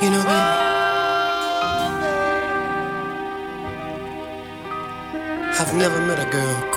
You know, baby. I've never met a girl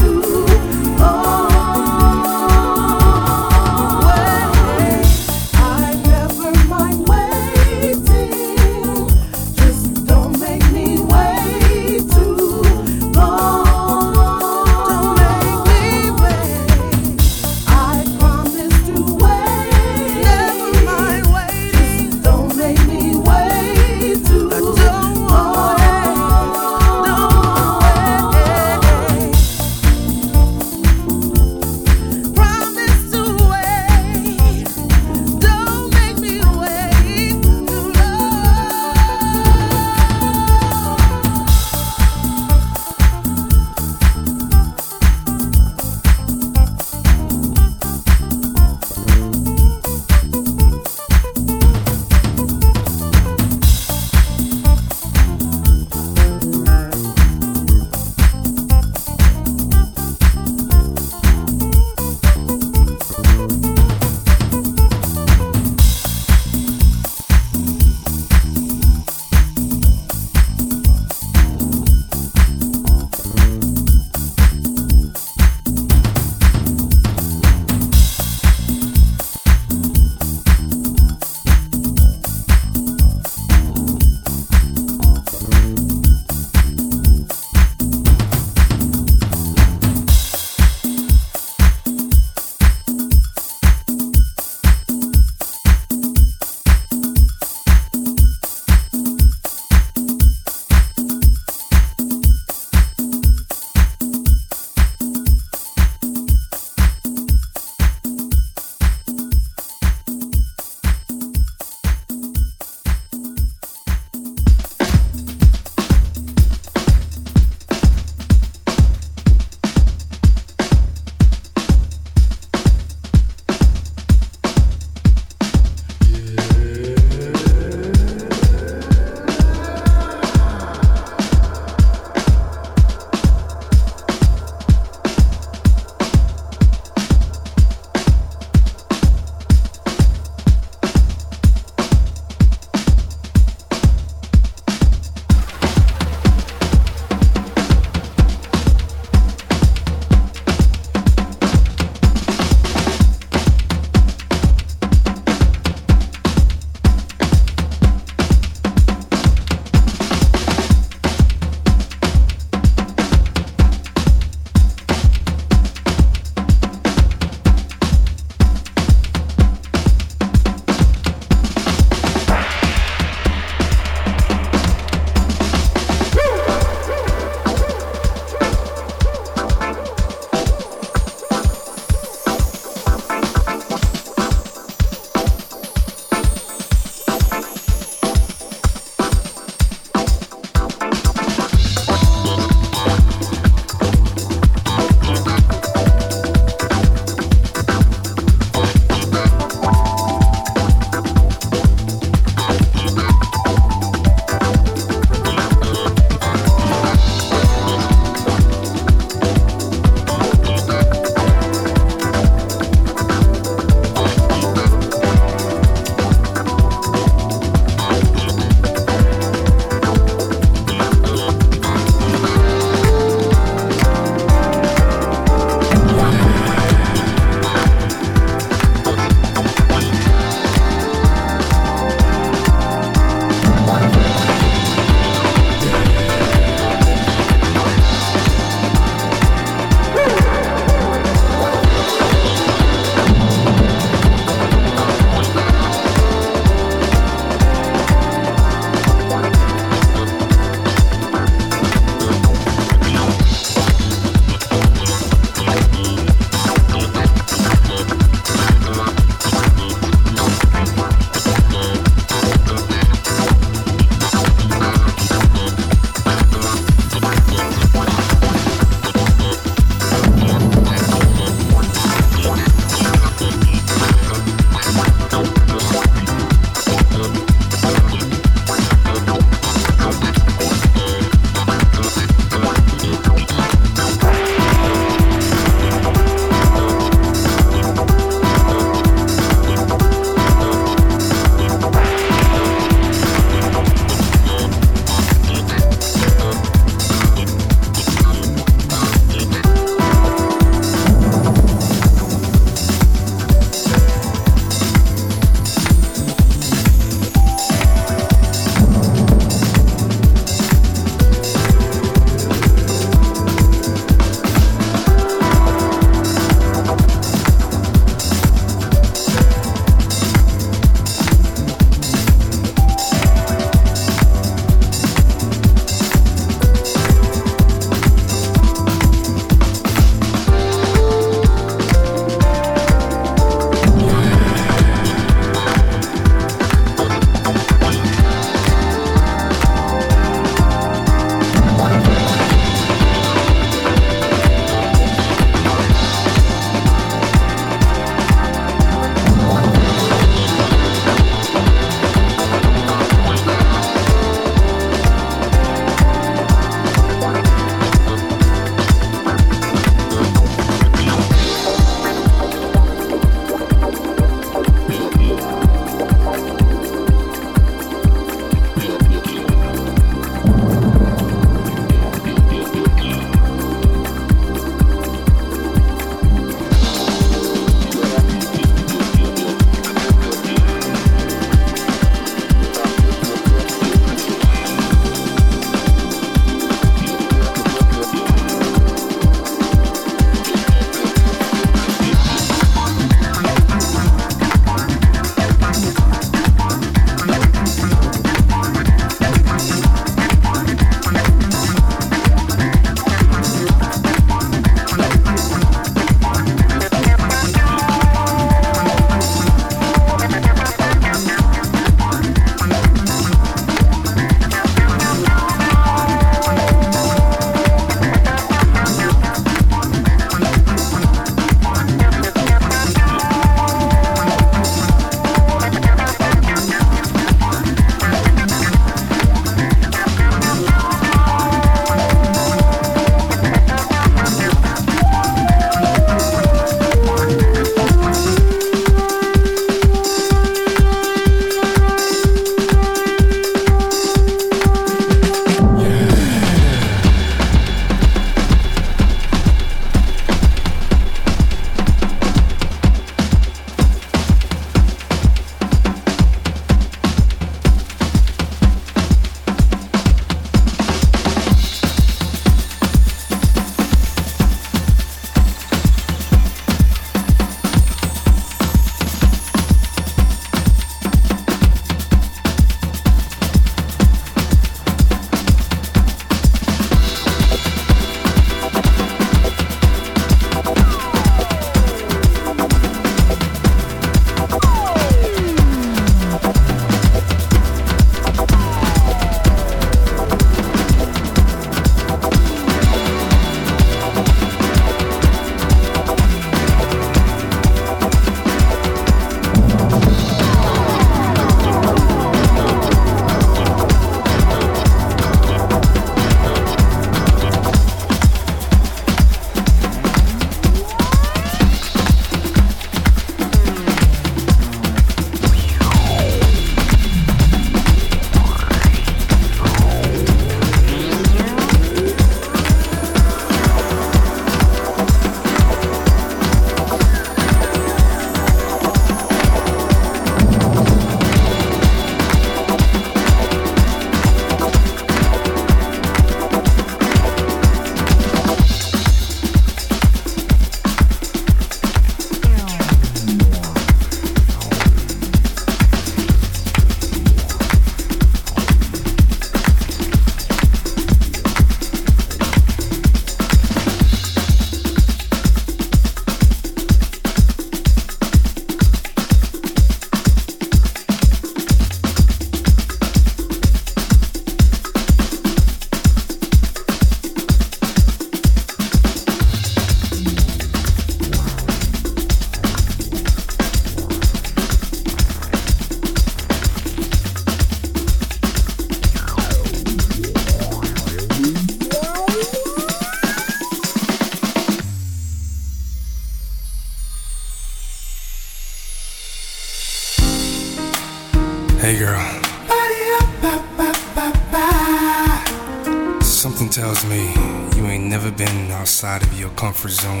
comfort zone.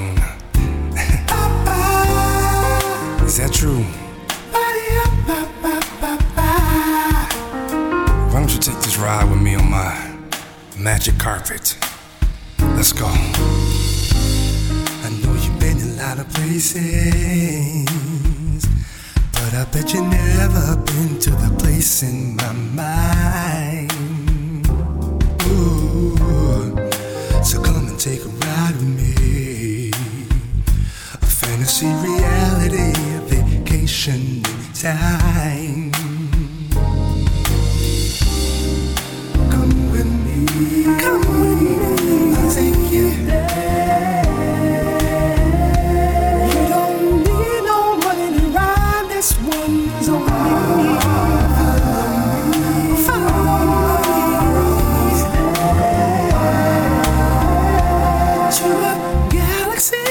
Galaxy